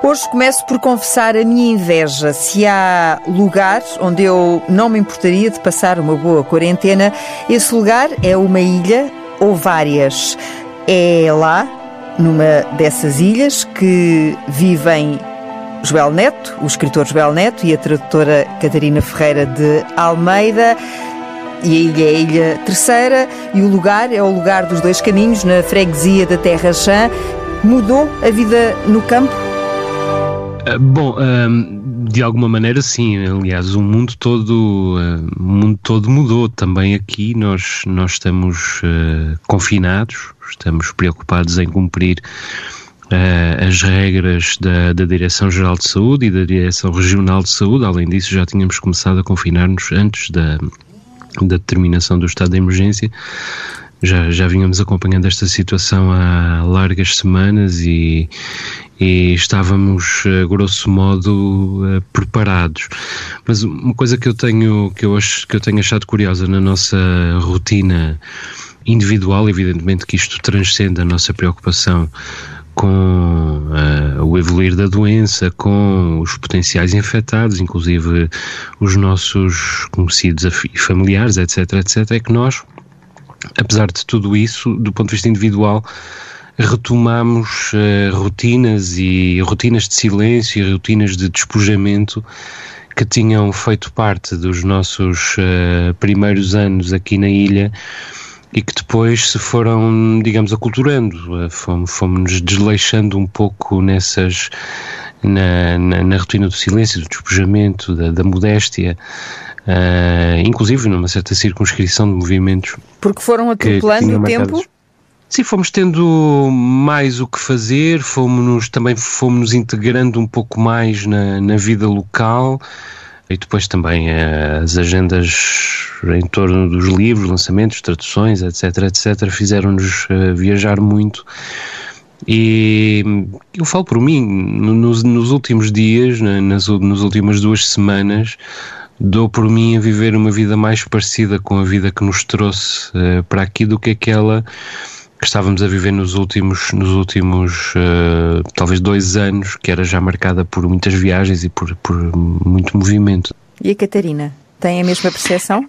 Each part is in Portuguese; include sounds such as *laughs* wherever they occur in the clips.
Hoje começo por confessar a minha inveja. Se há lugar onde eu não me importaria de passar uma boa quarentena, esse lugar é uma ilha ou várias. É lá, numa dessas ilhas, que vivem Joel Neto, o escritor Joel Neto e a tradutora Catarina Ferreira de Almeida. E a ilha é a Ilha Terceira e o lugar é o lugar dos dois caminhos, na freguesia da Terra Chã. Mudou a vida no campo? Ah, bom, de alguma maneira sim. Aliás, o mundo todo, o mundo todo mudou também aqui. Nós, nós estamos uh, confinados, estamos preocupados em cumprir as regras da, da Direção-Geral de Saúde e da Direção Regional de Saúde. Além disso, já tínhamos começado a confinar-nos antes da, da determinação do estado de emergência já, já vínhamos acompanhando esta situação há largas semanas e, e estávamos, a grosso modo, eh, preparados. Mas uma coisa que eu tenho, que eu, acho, que eu tenho achado curiosa na nossa rotina individual, evidentemente que isto transcende a nossa preocupação com uh, o evoluir da doença, com os potenciais infectados, inclusive os nossos conhecidos e familiares, etc, etc, é que nós apesar de tudo isso, do ponto de vista individual, retomamos uh, rotinas e rotinas de silêncio e rotinas de despojamento que tinham feito parte dos nossos uh, primeiros anos aqui na ilha e que depois se foram, digamos, aculturando, uh, fomos, fomos desleixando um pouco nessas na, na, na, rotina do silêncio, do despojamento, da, da modéstia, uh, inclusive numa certa circunscrição de movimentos. Porque foram atropelando o tempo? Sim, fomos tendo mais o que fazer, fomos também fomos nos integrando um pouco mais na, na vida local e depois também uh, as agendas em torno dos livros, lançamentos, traduções, etc, etc, fizeram-nos uh, viajar muito. E eu falo por mim, nos, nos últimos dias, nas, nas últimas duas semanas, dou por mim a viver uma vida mais parecida com a vida que nos trouxe uh, para aqui do que aquela que estávamos a viver nos últimos, nos últimos uh, talvez dois anos, que era já marcada por muitas viagens e por, por muito movimento. E a Catarina, tem a mesma percepção?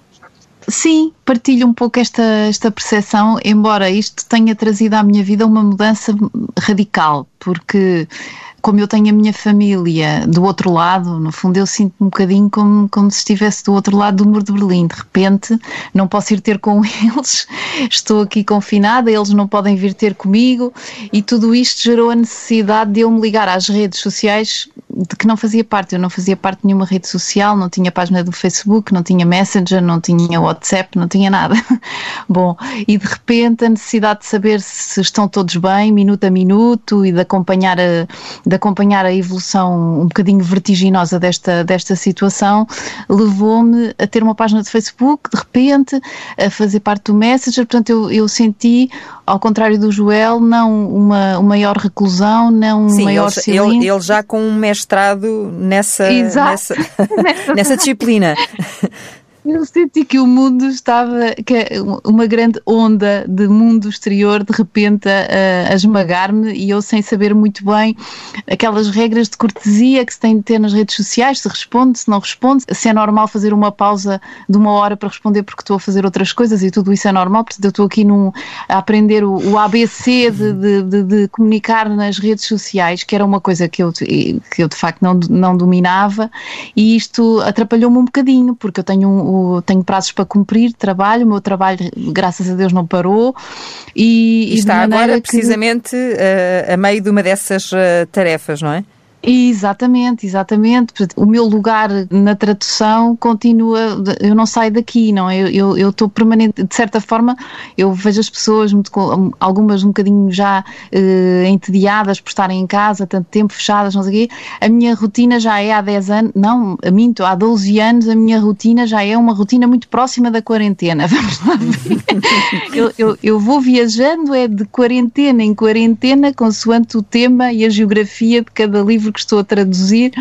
Sim, partilho um pouco esta, esta percepção, embora isto tenha trazido à minha vida uma mudança radical, porque como eu tenho a minha família do outro lado, no fundo eu sinto um bocadinho como, como se estivesse do outro lado do muro de Berlim. De repente não posso ir ter com *laughs* eles, estou aqui confinada, eles não podem vir ter comigo e tudo isto gerou a necessidade de eu me ligar às redes sociais de que não fazia parte. Eu não fazia parte de nenhuma rede social, não tinha página do Facebook, não tinha Messenger, não tinha WhatsApp, não tinha nada. *laughs* Bom, e de repente a necessidade de saber se estão todos bem, minuto a minuto, e de acompanhar a, de acompanhar a evolução um bocadinho vertiginosa desta, desta situação, levou-me a ter uma página de Facebook, de repente, a fazer parte do Messenger. Portanto, eu, eu senti, ao contrário do Joel, não uma, uma maior reclusão, não um Sim, maior ele. Ele, ele já com um mestrado nessa, *laughs* nessa, nessa disciplina. *laughs* Eu senti que o mundo estava, que uma grande onda de mundo exterior de repente a, a esmagar-me e eu sem saber muito bem aquelas regras de cortesia que se tem de ter nas redes sociais, se responde, se não responde, se é normal fazer uma pausa de uma hora para responder porque estou a fazer outras coisas e tudo isso é normal, portanto eu estou aqui num, a aprender o, o ABC de, de, de, de, comunicar nas redes sociais, que era uma coisa que eu, que eu de facto não, não dominava e isto atrapalhou-me um bocadinho porque eu tenho um o, tenho prazos para cumprir, trabalho, o meu trabalho, graças a Deus, não parou. E, e está agora que... precisamente uh, a meio de uma dessas uh, tarefas, não é? Exatamente, exatamente. O meu lugar na tradução continua, eu não saio daqui, não é? Eu estou permanente, de certa forma, eu vejo as pessoas, muito, algumas um bocadinho já eh, entediadas por estarem em casa, tanto tempo fechadas, não sei o quê. A minha rotina já é há 10 anos, não, minto, há 12 anos a minha rotina já é uma rotina muito próxima da quarentena. *laughs* Vamos lá ver. eu, eu, eu vou viajando, é de quarentena em quarentena, consoante o tema e a geografia de cada livro livro que estou a traduzir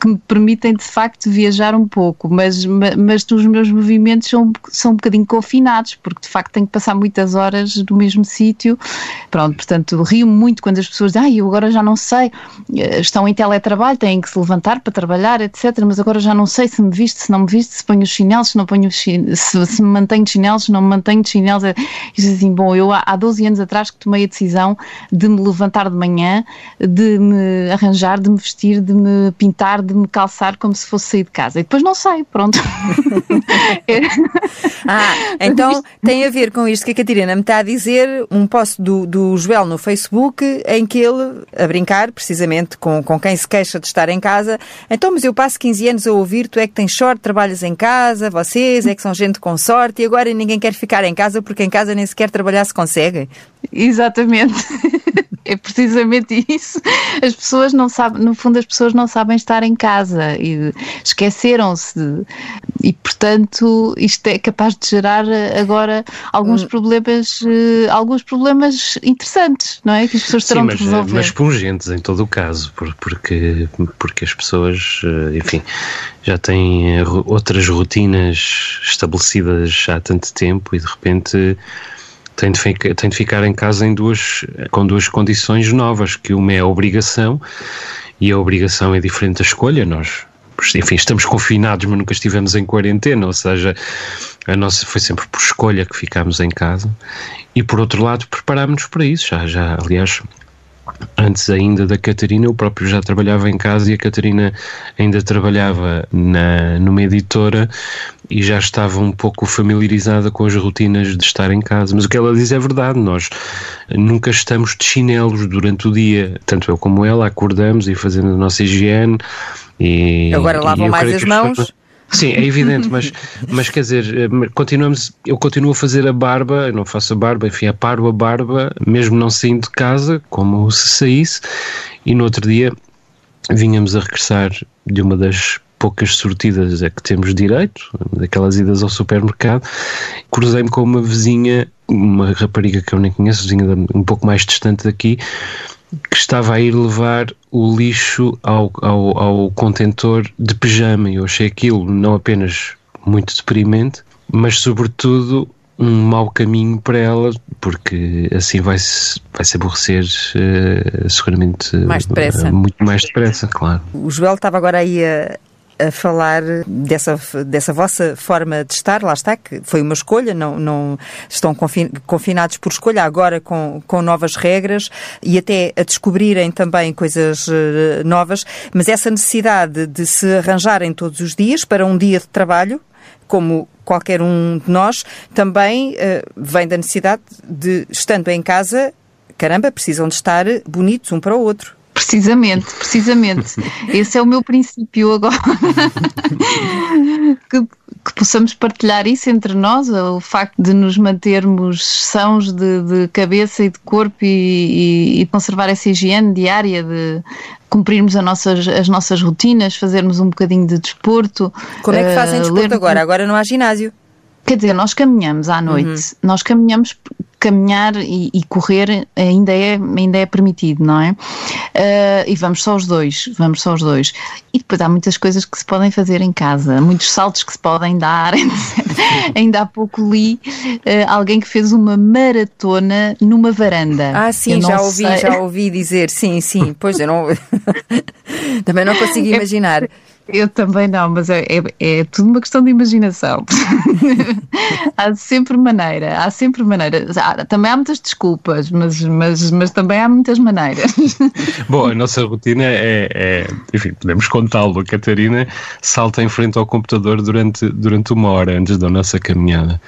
que me permitem de facto viajar um pouco, mas, mas os meus movimentos são, são um bocadinho confinados, porque de facto tenho que passar muitas horas no mesmo sítio. Pronto, portanto, rio muito quando as pessoas dizem, ah, eu agora já não sei, eh, estão em teletrabalho, têm que se levantar para trabalhar, etc. Mas agora já não sei se me visto, se não me visto, se ponho os chinelos, se não ponho os chinelos, se, se me mantenho de chinelos, se não me mantenho de chinelos. E diz assim, bom, eu há, há 12 anos atrás que tomei a decisão de me levantar de manhã, de me arranjar, de me vestir, de me pintar, de me calçar como se fosse sair de casa. E depois não sei, pronto. *laughs* *laughs* ah, então tem a ver com isto que a Catarina me está a dizer, um post do, do Joel no Facebook em que ele, a brincar precisamente com, com quem se queixa de estar em casa, então, mas eu passo 15 anos a ouvir, tu é que tens sorte, trabalhas em casa, vocês é que são gente com sorte e agora ninguém quer ficar em casa porque em casa nem sequer trabalhar se consegue. Exatamente. *laughs* é precisamente isso. As pessoas não sabem, no fundo, as pessoas não sabem estar em casa e esqueceram-se. E, portanto, isto é capaz de gerar agora alguns hum. problemas, uh, alguns problemas interessantes, não é? Que as pessoas terão Sim, mas, de resolver. mas pungentes em todo o caso, porque, porque as pessoas, eh, enfim, já têm outras rotinas estabelecidas há tanto tempo e de repente tem de, tem de ficar em casa em duas, com duas condições novas, que uma é a obrigação, e a obrigação é diferente da escolha, nós enfim, estamos confinados, mas nunca estivemos em quarentena, ou seja, a nossa foi sempre por escolha que ficámos em casa. E por outro lado, preparámos-nos para isso. Já, já, aliás, antes ainda da Catarina, eu próprio já trabalhava em casa e a Catarina ainda trabalhava na, numa editora e já estava um pouco familiarizada com as rotinas de estar em casa. Mas o que ela diz é verdade, nós nunca estamos de chinelos durante o dia, tanto eu como ela acordamos e fazendo a nossa higiene. E, Agora lavam mais as mãos. Sim, é evidente, mas, mas quer dizer, eh, continuamos, eu continuo a fazer a barba, eu não faço a barba, enfim, aparo a barba, mesmo não saindo de casa, como se saísse, e no outro dia vinhamos a regressar de uma das poucas sortidas a que temos direito, daquelas idas ao supermercado, cruzei-me com uma vizinha, uma rapariga que eu nem conheço, vizinha um pouco mais distante daqui, que estava a ir levar o lixo ao, ao, ao contentor de pijama. Eu achei aquilo não apenas muito deprimente, mas sobretudo um mau caminho para ela, porque assim vai-se vai -se aborrecer uh, seguramente mais depressa. Uh, muito mais depressa, claro. O Joel estava agora aí a, a falar dessa, dessa vossa forma de estar, lá está, que foi uma escolha, não, não estão confinados por escolha, agora com, com novas regras e até a descobrirem também coisas eh, novas, mas essa necessidade de se arranjarem todos os dias para um dia de trabalho, como qualquer um de nós, também uh, vem da necessidade de, estando em casa, caramba, precisam de estar bonitos um para o outro. Precisamente, precisamente. Esse é o meu princípio agora. que, que, possamos partilhar isso entre nós, o facto de nos mantermos sãos de, de cabeça e de corpo e, e, e, conservar essa higiene diária, de cumprirmos nossas, as nossas rotinas, fazermos um bocadinho de desporto. Como é que fazem uh, desporto ler... agora? Agora não há ginásio. Quer dizer, nós caminhamos à noite, uhum. nós caminhamos caminhar e, e, correr ainda é, ainda é permitido, não é? Uh, e vamos só os dois, vamos só os dois. E depois há muitas coisas que se podem fazer em casa, muitos saltos que se podem dar, *laughs* ainda há pouco li uh, alguém que fez uma maratona numa varanda. Ah, sim, já ouvi, sei. já ouvi dizer, sim, sim, pois eu não. *laughs* Também não consigo é imaginar. É, eu também não, mas é, é, é, tudo uma questão de imaginação. *laughs* há sempre maneira, há sempre maneira. Há, também há muitas desculpas, mas, mas, mas também há muitas maneiras. *laughs* Bom, a nossa rotina é, é enfim, podemos contá-lo. A Catarina salta em frente ao computador durante, durante uma hora antes da nossa caminhada.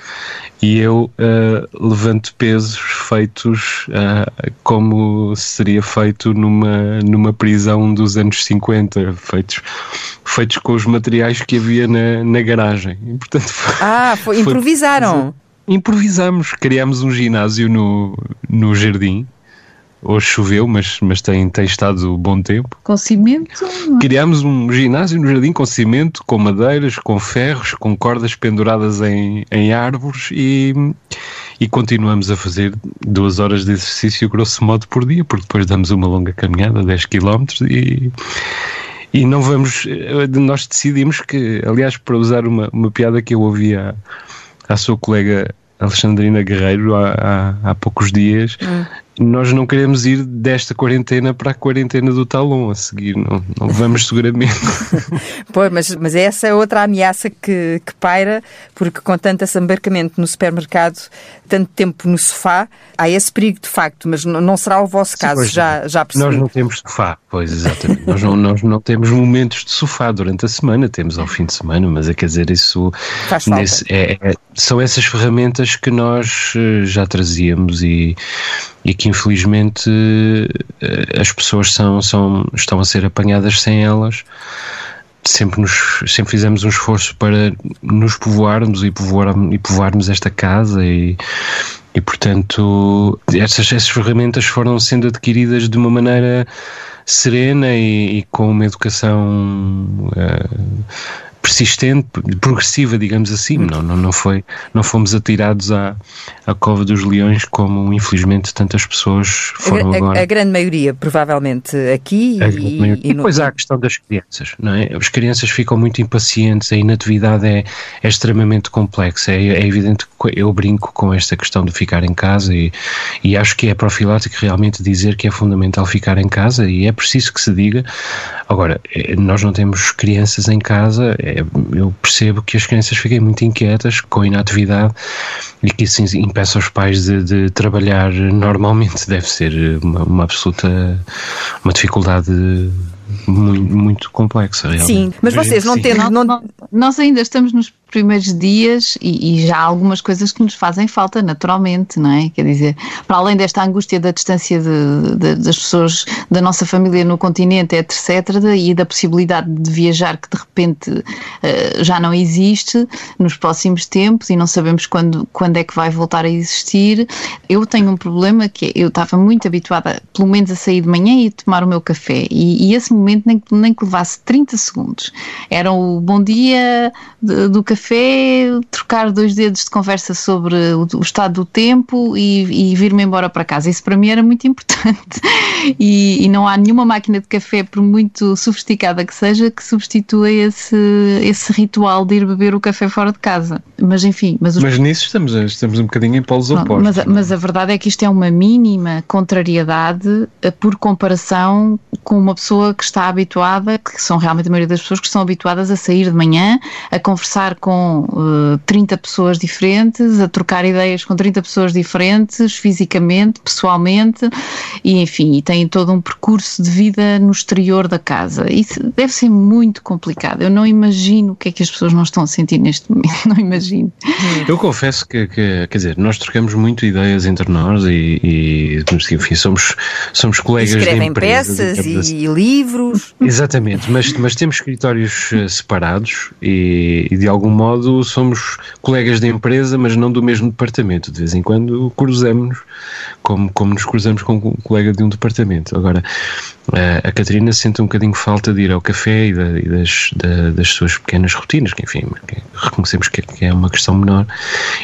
E eu uh, levanto pesos feitos uh, como seria feito numa, numa prisão dos anos 50, feitos feitos com os materiais que havia na, na garagem. E, portanto, foi, *laughs* ah, foi, improvisaram? Foi, improvisamos, criámos um ginásio no, no jardim. Hoje choveu, mas, mas tem, tem estado bom tempo. Com cimento? É? Criámos um ginásio no jardim com cimento, com madeiras, com ferros, com cordas penduradas em, em árvores e, e continuamos a fazer duas horas de exercício grosso modo por dia, porque depois damos uma longa caminhada, 10 km e, e não vamos. Nós decidimos que, aliás, para usar uma, uma piada que eu ouvi à, à sua colega Alexandrina Guerreiro há, há, há poucos dias, hum nós não queremos ir desta quarentena para a quarentena do talão a seguir, não, não vamos seguramente. *laughs* pois, mas, mas essa é outra ameaça que, que paira, porque com tanto assambarcamento no supermercado, tanto tempo no sofá, há esse perigo de facto, mas não, será o vosso caso, já, já percebi. Nós não temos sofá, pois exatamente. nós, não, nós não temos momentos de sofá durante a semana, temos ao fim de semana, mas é quer dizer, isso Faz nesse, é, é, são essas ferramentas que nós eh, já trazíamos e e que infelizmente eh, as pessoas são, são, estão a ser apanhadas sem elas. Sempre, nos, sempre fizemos um esforço para nos povoarmos e, povoar, e povoarmos esta casa e, e portanto essas, essas ferramentas foram sendo adquiridas de uma maneira serena e, e com uma educação uh, persistente, progressiva, digamos assim. Não, não, não, foi, não fomos atirados à, à cova dos leões como infelizmente tantas pessoas foram a, agora. A, a, grande maioria, provavelmente, aqui a e, e, e depois no... há a questão das crianças, não é? As crianças ficam muito impacientes, a inatividade é, é extremamente complexa. É, é evidente que eu brinco com esta questão de ficar em casa e, e acho que é profilático realmente dizer que é fundamental ficar em casa e é preciso que se diga. Agora, eh, nós não temos crianças em casa, é, eu percebo que as crianças fiquem muito inquietas com a inatividade e que isso impeça os pais de, de trabalhar normalmente. Deve ser uma, uma absoluta uma dificuldade muito, muito complexa. Realmente. Sim, mas vocês não têm. Não... Nós ainda estamos nos primeiros dias e, e, já há algumas coisas que nos fazem falta, naturalmente, não é? Quer dizer, para além desta angústia da distância de, de, das pessoas da nossa família no continente, etc., e da possibilidade de viajar que de repente uh, já não existe nos próximos tempos e não sabemos quando, quando é que vai voltar a existir. Eu tenho um problema que é, eu estava muito habituada, pelo menos, a sair de manhã e tomar o meu café, e, e esse momento nem, nem que levasse 30 segundos. Era o bom dia do café café, trocar dois dedos de conversa sobre o, o estado do tempo e, e vir-me embora para casa. Isso para mim era muito importante. E, e, não há nenhuma máquina de café, por muito sofisticada que seja, que substitua esse, esse ritual de ir beber o café fora de casa. Mas enfim. Mas, os... mas nisso estamos, estamos um bocadinho em polos não, opostos. Mas, é? mas a verdade é que isto é uma mínima contrariedade eh, por comparação com uma pessoa que está habituada, que são realmente a maioria das pessoas que estão habituadas a sair de manhã, a conversar com com uh, eh, 30 pessoas diferentes, a trocar ideias com 30 pessoas diferentes, fisicamente, pessoalmente, e enfim, e têm todo um percurso de vida no exterior da casa. Isso deve ser muito complicado. Eu não imagino o que é que as pessoas não estão a sentir neste momento, *laughs* não imagino. Eu confesso que, que quer dizer, nós trocamos muito ideias entre nós e, e enfim, somos, somos colegas Escrevem de empresa. peças e assim. livros. Exatamente, mas, mas temos escritórios eh, separados e, e de algum modo modo somos colegas de empresa, mas não do mesmo departamento. De vez em quando cruzamos, como, como nos cruzamos com um colega de um departamento. Agora, a Catarina sente um bocadinho falta de ir ao café e, da, e das, da, das suas pequenas rotinas, que enfim, reconhecemos que, que é uma questão menor.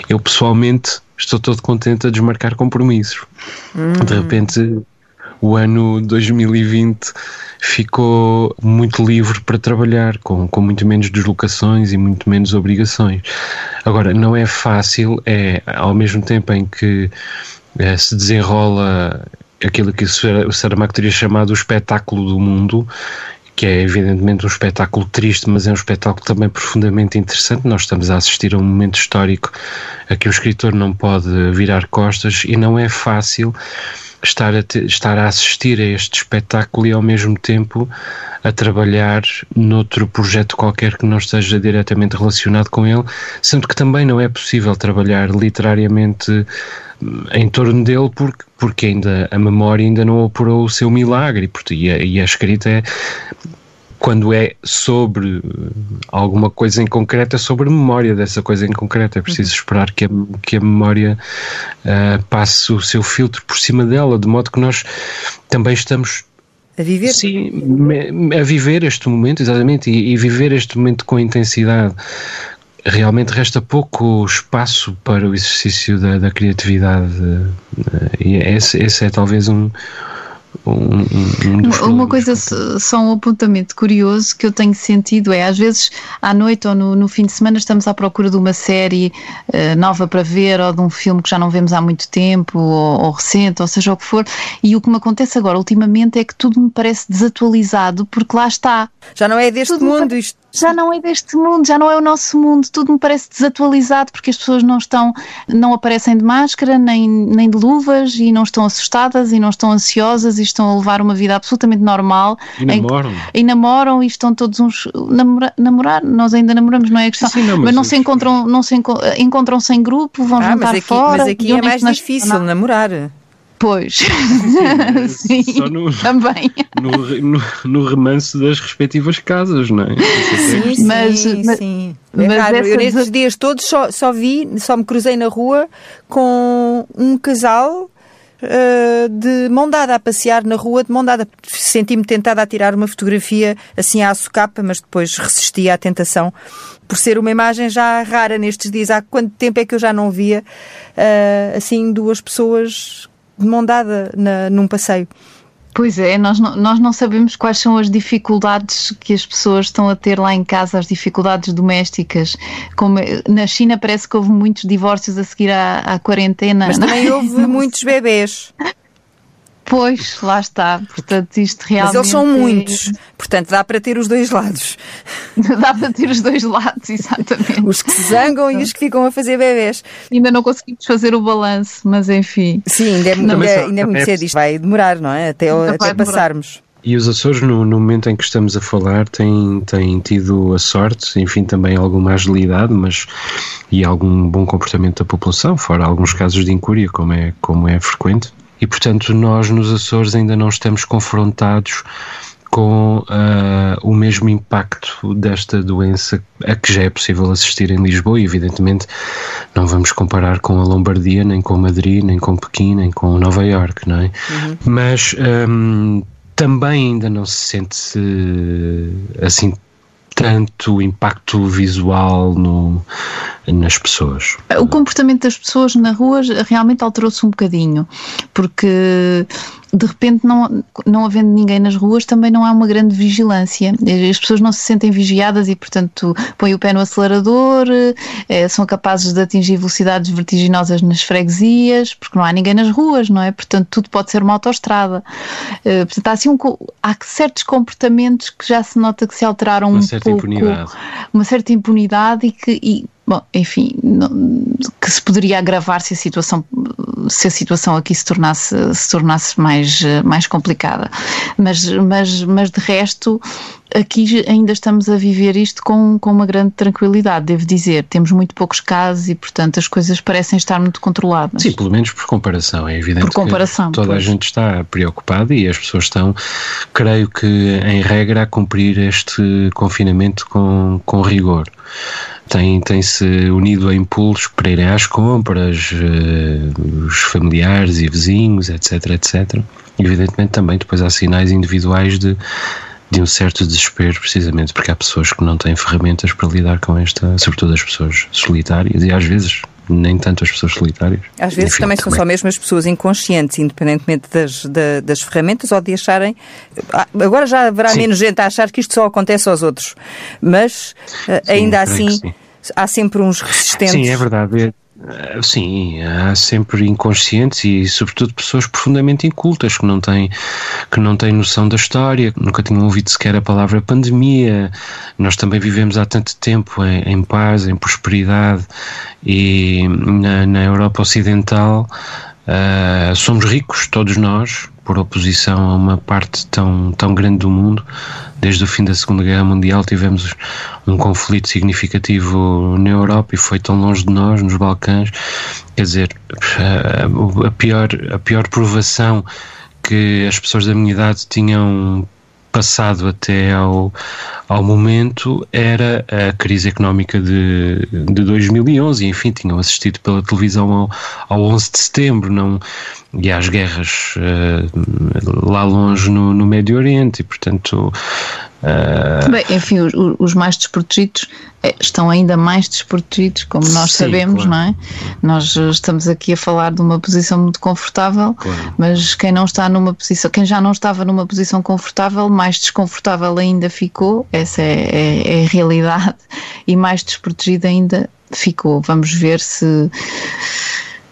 Eu pessoalmente estou todo contente a desmarcar compromissos. Hum. De repente o ano 2020 ficou muito livre para trabalhar, com, com muito menos deslocações e muito menos obrigações. Agora, não é fácil, é ao mesmo tempo em que é, se desenrola aquilo que o Saramago teria chamado o espetáculo do mundo, que é evidentemente um espetáculo triste, mas é um espetáculo também profundamente interessante. Nós estamos a assistir a um momento histórico a que o escritor não pode virar costas e não é fácil estar a, te, estar a assistir a este espetáculo e ao mesmo tempo a trabalhar noutro projeto qualquer que não esteja diretamente relacionado com ele, sendo que também não é possível trabalhar literariamente hum, em torno dele porque, porque ainda a memória ainda não operou o seu milagre. E a, e a escrita é quando é sobre alguma coisa em concreto, é sobre a memória dessa coisa em concreto. É preciso uhum. esperar que a, que a memória uh, passe o seu filtro por cima dela, de modo que nós também estamos. A viver? Sim, a viver este momento, exatamente, e, e viver este momento com intensidade. Realmente resta pouco espaço para o exercício da, da criatividade, uh, e esse, esse é talvez um um, um dos Uma coisa, só um apontamento curioso que eu tenho sentido é, às vezes, à noite ou no, no fim de semana, estamos à procura de uma série uh, nova para ver ou de um filme que já não vemos há muito tempo ou, ou, recente, ou seja o que for, e o que me acontece agora, ultimamente, é que tudo me parece desatualizado porque lá está. Já não é deste tudo mundo isto já não é deste mundo, já não é o nosso mundo, tudo me parece desatualizado porque as pessoas não estão, não aparecem de máscara, nem, nem de luvas e não estão assustadas e não estão ansiosas e estão a levar uma vida absolutamente normal. E namoram. Em, e namoram e estão todos uns. Namora, namorar, nós ainda namoramos, não é a questão. Sim, não, mas, mas não se encontram, não se encontram-se em grupo, vão ah, jantar mas aqui, fora. Mas aqui é mais difícil namorar. Pois, sim, *laughs* Sim no, também. No, no, no remanso das respectivas casas, não é? Sim, sim, mas, sim. É mas raro. Eu nestes dias todos só, só vi, só me cruzei na rua com um casal uh, de mão dada a passear na rua de mão dada. Senti-me tentada a tirar uma fotografia assim à socapa, mas depois resisti à tentação por ser uma imagem já rara nestes dias. Há quanto tempo é que eu já não via uh, assim duas pessoas de mão dada na, num passeio. Pois é, nós não, nós não sabemos quais são as dificuldades que as pessoas estão a ter lá em casa, as dificuldades domésticas. Como na China parece que houve muitos divórcios a seguir à, à quarentena. Mas também houve *laughs* muitos bebês. Pois, lá está. Portanto, isto realmente. Mas eles são muitos. Portanto, dá para ter os dois lados. *laughs* dá para ter os dois lados, exatamente. Os que se zangam e os que ficam a fazer bebés. Ainda não conseguimos fazer o balanço, mas enfim. Sim, ainda é, ainda, ainda é muito cedo. Isto vai demorar, não é? Até, até passarmos. E os Açores, no, no, momento em que estamos a falar, têm, têm tido a sorte, enfim, também alguma agilidade, mas e algum bom comportamento da população, fora alguns casos de incúria, como é, como é frequente, e, portanto, nós nos Açores ainda não estamos confrontados com uh, o mesmo impacto desta doença a que já é possível assistir em Lisboa e evidentemente não vamos comparar com a Lombardia, nem com Madrid, nem com Pequim, nem com Nova York, não é? Uhum. Mas um, também ainda não se sente assim tanto impacto visual no, nas pessoas. O comportamento das pessoas na rua realmente alterou-se um bocadinho, porque de repente, não, não havendo ninguém nas ruas, também não há uma grande vigilância. As pessoas não se sentem vigiadas e, portanto, põem o pé no acelerador, eh, são capazes de atingir velocidades vertiginosas nas freguesias, porque não há ninguém nas ruas, não é? Portanto, tudo pode ser uma autoestrada. Eh, portanto, há, assim um, há certos comportamentos que já se nota que se alteraram uma um certa pouco. Impunidade. Uma certa impunidade e que. E, Bom, enfim, não, que se poderia agravar se a situação, se a situação aqui se tornasse, se tornasse mais, mais complicada. Mas, mas, mas de resto, aqui ainda estamos a viver isto com, com uma grande tranquilidade, devo dizer. Temos muito poucos casos e, portanto, as coisas parecem estar muito controladas. Sim, pelo menos por comparação. É evidente por comparação, que toda pois. a gente está preocupada e as pessoas estão, creio que, em regra, a cumprir este confinamento com, com rigor tem, tem se unido a impulsos para irem às compras, uh, os familiares e vizinhos, etc, etc. Evidentemente também depois há sinais individuais de, de um certo desespero, precisamente porque há pessoas que não têm ferramentas para lidar com esta, sobretudo as pessoas solitárias e às vezes nem tanto as pessoas solitárias. Às vezes Enfim, também, também, são só mesmo as pessoas inconscientes, independentemente das, da, das ferramentas ou de acharem. Ah, agora já haverá sim. menos gente a achar que isto só acontece aos outros, mas ah, sim, ainda assim há sempre uns resistentes. Sim, é verdade. É, sim, há sempre inconscientes e, sobretudo, pessoas profundamente incultas que não têm, que não têm noção da história, que nunca tinham ouvido sequer a palavra pandemia. Nós também vivemos há tanto tempo em, em paz, em prosperidade e na, na Europa Ocidental uh, somos ricos, todos nós, por oposição a uma parte tão, tão grande do mundo. Desde o fim da Segunda Guerra Mundial tivemos um conflito significativo na Europa e foi tão longe de nós, nos Balcãs. Quer dizer, a pior, a pior provação que as pessoas da minha idade tinham passado até ao, ao momento era a crise económica de, de 2011, e, enfim, tinham assistido pela televisão ao, ao 11 de setembro. Não, e às guerras uh, lá longe no, no Médio Oriente, e portanto Uh... Bem, enfim, os, os, mais desprotegidos eh, estão ainda mais desprotegidos, como nós Sim, sabemos, claro. não é? Nós estamos aqui a falar de uma posição muito confortável, claro. mas quem não está numa posição, quem já não estava numa posição confortável, mais desconfortável ainda ficou, essa é, é, é a realidade, *laughs* e mais desprotegido ainda ficou. Vamos ver se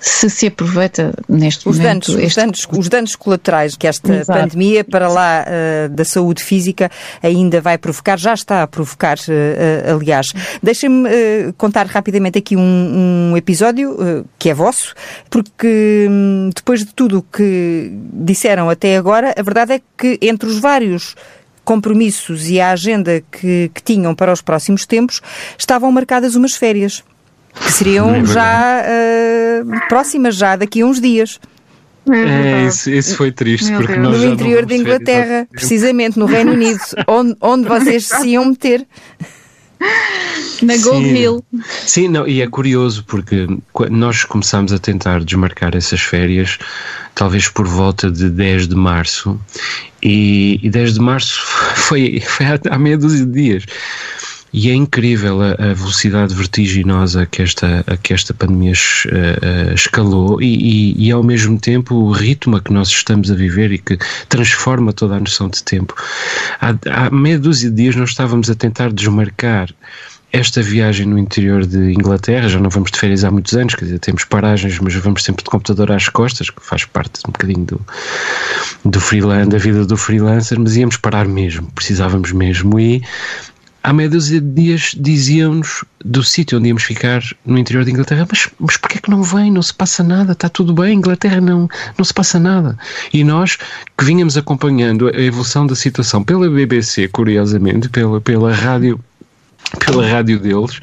se se aproveita neste os momento. Danos, este... os, danos, os danos colaterais que esta Exato. pandemia, para lá uh, da saúde física, ainda vai provocar, já está a provocar, uh, uh, aliás. Deixem-me contar rapidamente aqui um, um episódio que é vosso, porque um, depois de tudo o que disseram até agora, a verdade é que entre os vários compromissos e a agenda que, que tinham para os próximos tempos, estavam marcadas umas férias que seriam é já uh, próximas, já daqui a uns dias. É, isso, isso foi triste, Meu porque Deus. nós No interior da Inglaterra, precisamente no Reino Unido, *laughs* onde, onde vocês se iam meter. Na Gold Hill. Sim, não, e é curioso porque nós começámos a tentar desmarcar essas férias, talvez por volta de 10 de março, e, e 10 de março *laughs* foi, foi há, há meia dúzia de dias. E é incrível a, a velocidade vertiginosa que esta, que esta pandemia uh, uh, escalou e, e, e, ao mesmo tempo o ritmo a que nós estamos a viver e que transforma toda a noção de tempo. Há, há meia dúzia de dias nós estávamos a tentar desmarcar esta viagem no interior de Inglaterra, já não vamos de férias há muitos anos, quer dizer, temos paragens, mas vamos sempre de computador às costas, que faz parte um bocadinho do, do freelance, da vida do freelancer, mas íamos parar mesmo, precisávamos mesmo e há meia dúzia de dias diziam-nos do sítio onde íamos ficar no interior da Inglaterra, mas, mas porquê é que não vem? Não se passa nada, está tudo bem, Inglaterra não, não se passa nada. E nós que vínhamos acompanhando a evolução da situação pela BBC, curiosamente, pela, pela rádio pela rádio deles,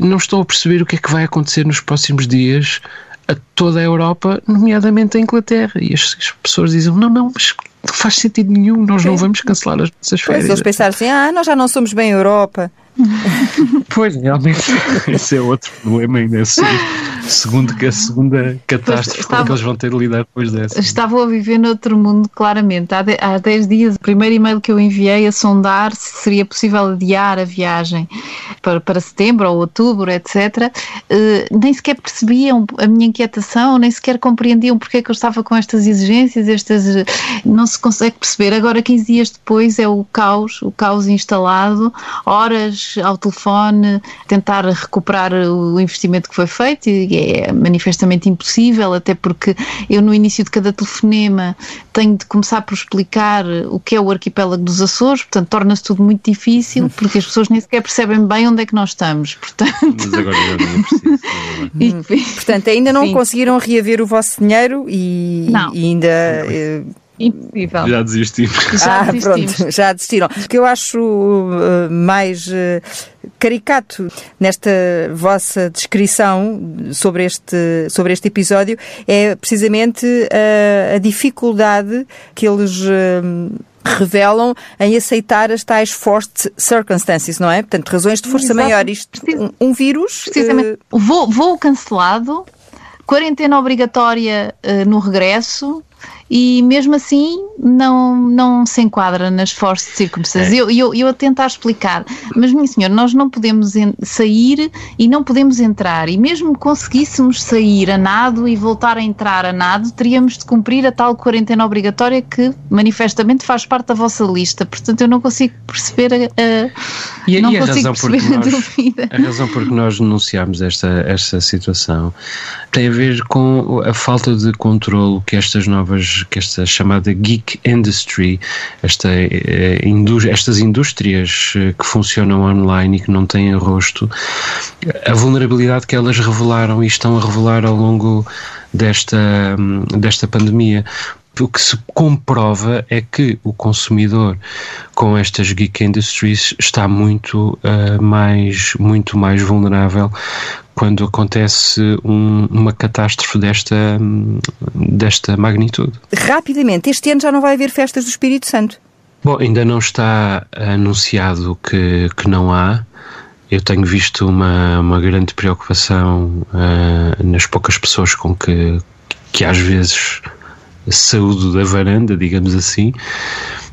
não estão a perceber o que é que vai acontecer nos próximos dias a toda a Europa, nomeadamente a Inglaterra. E as, as pessoas dizem: não, não, mas faz sentido nenhum, nós Sim. não vamos cancelar as nossas férias. Pois eles pensaram assim, ah, nós já não somos bem Europa. *laughs* pois, realmente, *laughs* esse é outro problema ainda. Esse, segundo que a segunda catástrofe estava, que eles vão ter de lidar depois dessa. Estavam a viver noutro mundo, claramente. Há, de, há 10 dias, o primeiro e-mail que eu enviei a sondar se seria possível adiar a viagem para, para setembro ou outubro, etc., uh, nem sequer percebiam a minha inquietação, nem sequer compreendiam porque é que eu estava com estas exigências, estas. Não se consegue perceber. Agora, 15 dias depois, é o caos, o caos instalado, horas ao telefone, tentar recuperar o investimento que foi feito e é manifestamente impossível, até porque eu no início de cada telefonema tenho de começar por explicar o que é o arquipélago dos Açores, portanto torna-se tudo muito difícil, *laughs* porque as pessoas nem sequer percebem bem onde é que nós estamos, portanto... Mas agora já não é preciso. *laughs* e, portanto, ainda não Sim. conseguiram reaver o vosso dinheiro e, e ainda... Eh, Impossível. Já desistimos. Já ah, desistimos. pronto, já desistiram. O que eu acho uh, mais uh, caricato nesta vossa descrição sobre este, sobre este episódio é precisamente uh, a dificuldade que eles revelam em aceitar as tais forced circumstances, não é? Portanto, razões de força Exato. maior. Isto, um, um vírus. Precisamente. Uh... Voo, voo cancelado, quarentena obrigatória uh, no regresso, e mesmo assim não, não se enquadra nas forças de circunstâncias. É. Eu, eu, eu a tentar explicar, mas minha senhora, nós não podemos sair e não podemos entrar, e mesmo conseguíssemos sair a nado e voltar a entrar a nado, teríamos de cumprir a tal quarentena obrigatória que manifestamente faz parte da vossa lista. Portanto, eu não consigo perceber a, a e, não e a consigo perceber a nós, dúvida. A razão por que nós denunciámos esta, esta situação tem a ver com a falta de controle que estas novas que esta chamada geek industry, esta, eh, estas indústrias eh, que funcionam online e que não têm rosto, a vulnerabilidade que elas revelaram e estão a revelar ao longo desta, hum, desta pandemia o que se comprova é que o consumidor com estas geek industries está muito uh, mais muito mais vulnerável quando acontece um, uma catástrofe desta desta magnitude. Rapidamente, este ano já não vai haver festas do Espírito Santo. Bom, ainda não está anunciado que, que não há. Eu tenho visto uma, uma grande preocupação uh, nas poucas pessoas com que, que às vezes saúdo da varanda, digamos assim,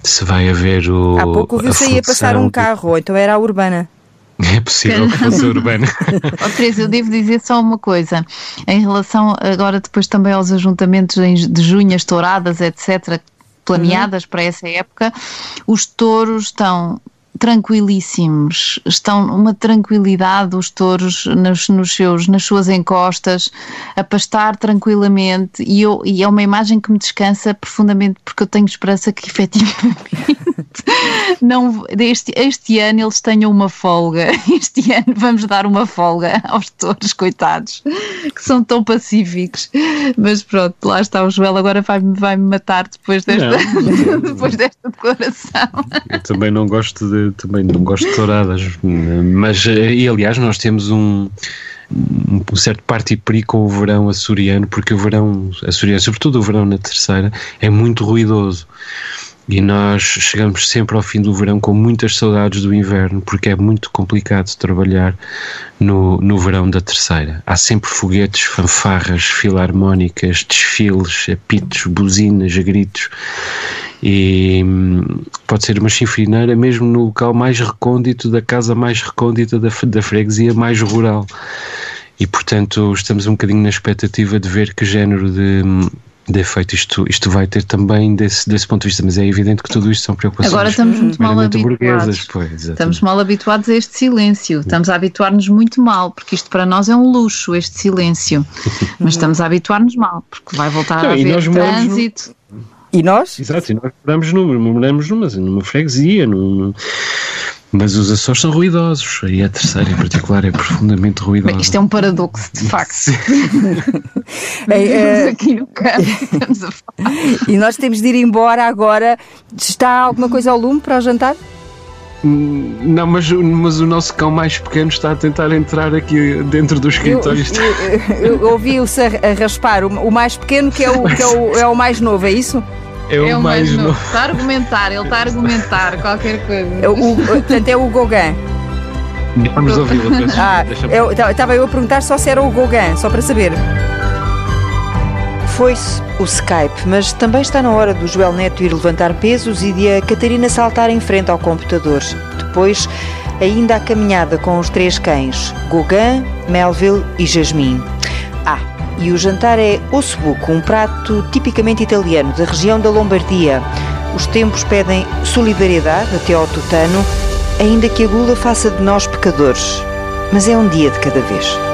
se vai haver o. Há pouco viu-se aí a passar um carro, ou então era a urbana. É possível que fosse urbana. *laughs* oh, Teresa, eu devo dizer só uma coisa. Em relação agora depois também aos ajuntamentos de junho, as touradas, etc., planeadas uhum. para essa época, os touros estão tranquilíssimos, estão uma tranquilidade os touros nos, nos, seus, nas suas encostas, a pastar tranquilamente. E, eu, e é uma imagem que me descansa profundamente porque eu tenho esperança que *laughs* efetivamente *laughs* não, este, este ano eles tenham uma folga, *laughs* este ano vamos dar uma folga aos touros, coitados, que são tão pacíficos, mas pronto, lá está o Joel, agora vai-me vai -me matar depois desta, *laughs* depois desta declaração. Eu também não gosto de também não gosto de touradas, mas e aliás nós temos um um certo parte e com o verão açoriano, porque o verão açoriano, sobretudo o verão na terceira, é muito ruidoso. E nós chegamos sempre ao fim do verão com muitas saudades do inverno, porque é muito complicado trabalhar no, no verão da terceira. Há sempre foguetes, fanfarras, filarmónicas, desfiles, apitos, buzinas, gritos. E hum, pode ser uma chinfrineira mesmo no local mais recôndito da casa mais recôndita da, da freguesia mais rural. E portanto estamos um bocadinho na expectativa de ver que género de hum, de efeito isto, isto vai ter também desse, desse ponto de vista, mas é evidente que tudo isto são preocupações Agora estamos muito mal habituados. Pois, estamos mal habituados a este silêncio, estamos a habituar-nos muito mal, porque isto para nós é um luxo, este silêncio, *laughs* mas estamos a habituar-nos mal, porque vai voltar Não, a haver trânsito. No... E nós? Exato, e nós moramos, numa, moramos numa, numa freguesia, num, mas os Açores são ruidosos, e a terceira em particular é profundamente ruidosa. isto é um paradoxo, de facto. é, *laughs* aqui no campo *laughs* estamos a falar. E nós temos de ir embora agora. Está alguma coisa ao lume para o jantar? Hum, não, mas, mas o nosso cão mais pequeno está a tentar entrar aqui dentro do escritório. Eu, eu, eu ouvi-o-se a, raspar. O, o, mais pequeno que é o, que é o, é o mais novo, é isso? É o, é o mais, mais novo. Está a argumentar, ele está a argumentar qualquer coisa. É o, portanto, é o Gauguin. Vamos ouvi-lo. *laughs* Ah, estava eu a perguntar só se era o Gauguin, só para saber. Foi-se o Skype, mas também está na hora do Joel Neto ir levantar pesos e de a Catarina saltar em frente ao computador. Depois, ainda a caminhada com os três cães, Gauguin, Melville e Jasmine. E o jantar é ossobuco, um prato tipicamente italiano da região da Lombardia. Os tempos pedem solidariedade até ao tutano, ainda que a gula faça de nós pecadores. Mas é um dia de cada vez.